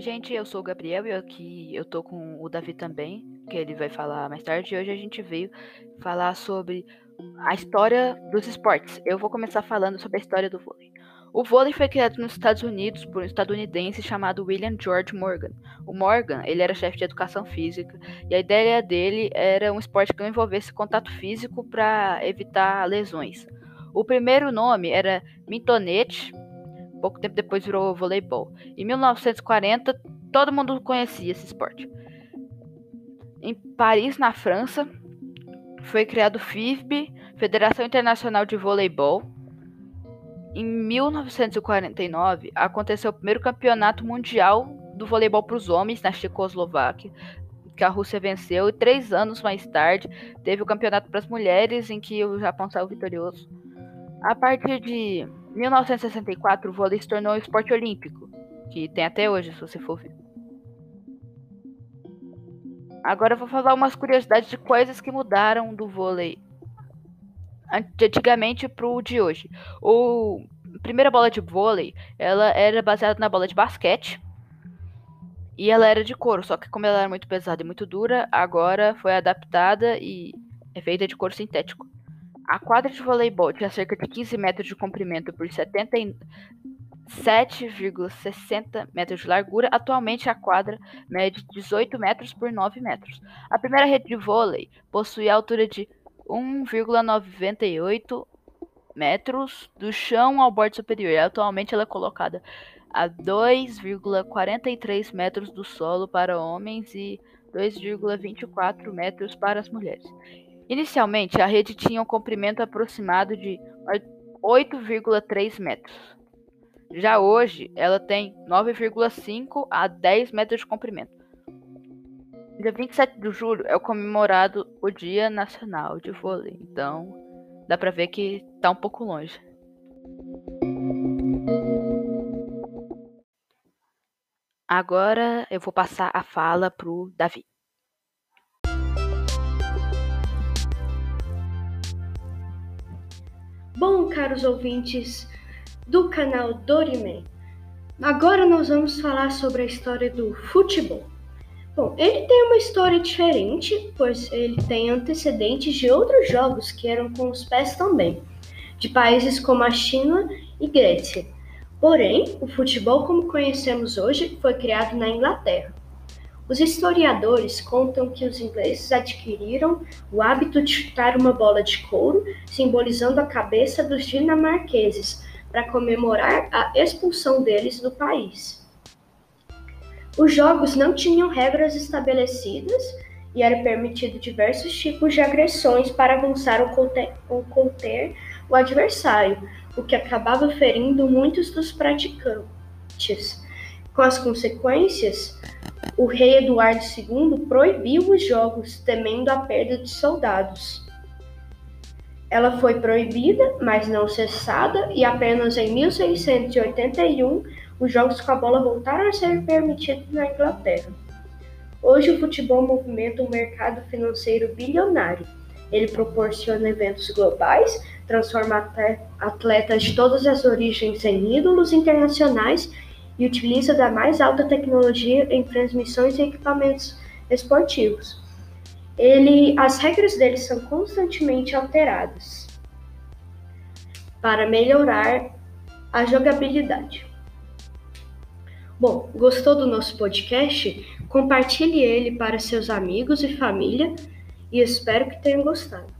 gente, eu sou o Gabriel e aqui eu tô com o Davi também, que ele vai falar mais tarde. E hoje a gente veio falar sobre a história dos esportes. Eu vou começar falando sobre a história do vôlei. O vôlei foi criado nos Estados Unidos por um estadunidense chamado William George Morgan. O Morgan, ele era chefe de educação física e a ideia dele era um esporte que não envolvesse contato físico para evitar lesões. O primeiro nome era Mintonete, pouco tempo depois virou voleibol. Em 1940, todo mundo conhecia esse esporte. Em Paris, na França, foi criado o FIVB, Federação Internacional de Voleibol. Em 1949, aconteceu o primeiro campeonato mundial do voleibol para os homens na Checoslováquia, que a Rússia venceu, e três anos mais tarde teve o campeonato para as mulheres, em que o Japão saiu vitorioso. A partir de 1964, o vôlei se tornou um esporte olímpico, que tem até hoje, se você for ver. Agora eu vou falar umas curiosidades de coisas que mudaram do vôlei de antigamente pro de hoje. O a primeira bola de vôlei, ela era baseada na bola de basquete. E ela era de couro, só que como ela era muito pesada e muito dura, agora foi adaptada e é feita de couro sintético. A quadra de voleibol tinha cerca de 15 metros de comprimento por 77,60 metros de largura. Atualmente a quadra mede 18 metros por 9 metros. A primeira rede de vôlei possui a altura de 1,98 metros do chão ao borde superior. Atualmente ela é colocada a 2,43 metros do solo para homens e 2,24 metros para as mulheres. Inicialmente, a rede tinha um comprimento aproximado de 8,3 metros. Já hoje, ela tem 9,5 a 10 metros de comprimento. Dia 27 de julho é comemorado o Dia Nacional de Vôlei, então dá pra ver que tá um pouco longe. Agora eu vou passar a fala pro Davi. Bom, caros ouvintes do canal Doriman, agora nós vamos falar sobre a história do futebol. Bom, ele tem uma história diferente, pois ele tem antecedentes de outros jogos que eram com os pés também, de países como a China e Grécia. Porém, o futebol como conhecemos hoje foi criado na Inglaterra. Os historiadores contam que os ingleses adquiriram o hábito de chutar uma bola de couro, simbolizando a cabeça dos dinamarqueses, para comemorar a expulsão deles do país. Os jogos não tinham regras estabelecidas e era permitido diversos tipos de agressões para avançar ou conter, ou conter o adversário, o que acabava ferindo muitos dos praticantes. Com as consequências, o rei Eduardo II proibiu os jogos, temendo a perda de soldados. Ela foi proibida, mas não cessada, e apenas em 1681 os jogos com a bola voltaram a ser permitidos na Inglaterra. Hoje o futebol movimenta um mercado financeiro bilionário. Ele proporciona eventos globais, transforma atletas de todas as origens em ídolos internacionais e utiliza da mais alta tecnologia em transmissões e equipamentos esportivos. Ele, as regras dele são constantemente alteradas para melhorar a jogabilidade. Bom, gostou do nosso podcast? Compartilhe ele para seus amigos e família e espero que tenham gostado.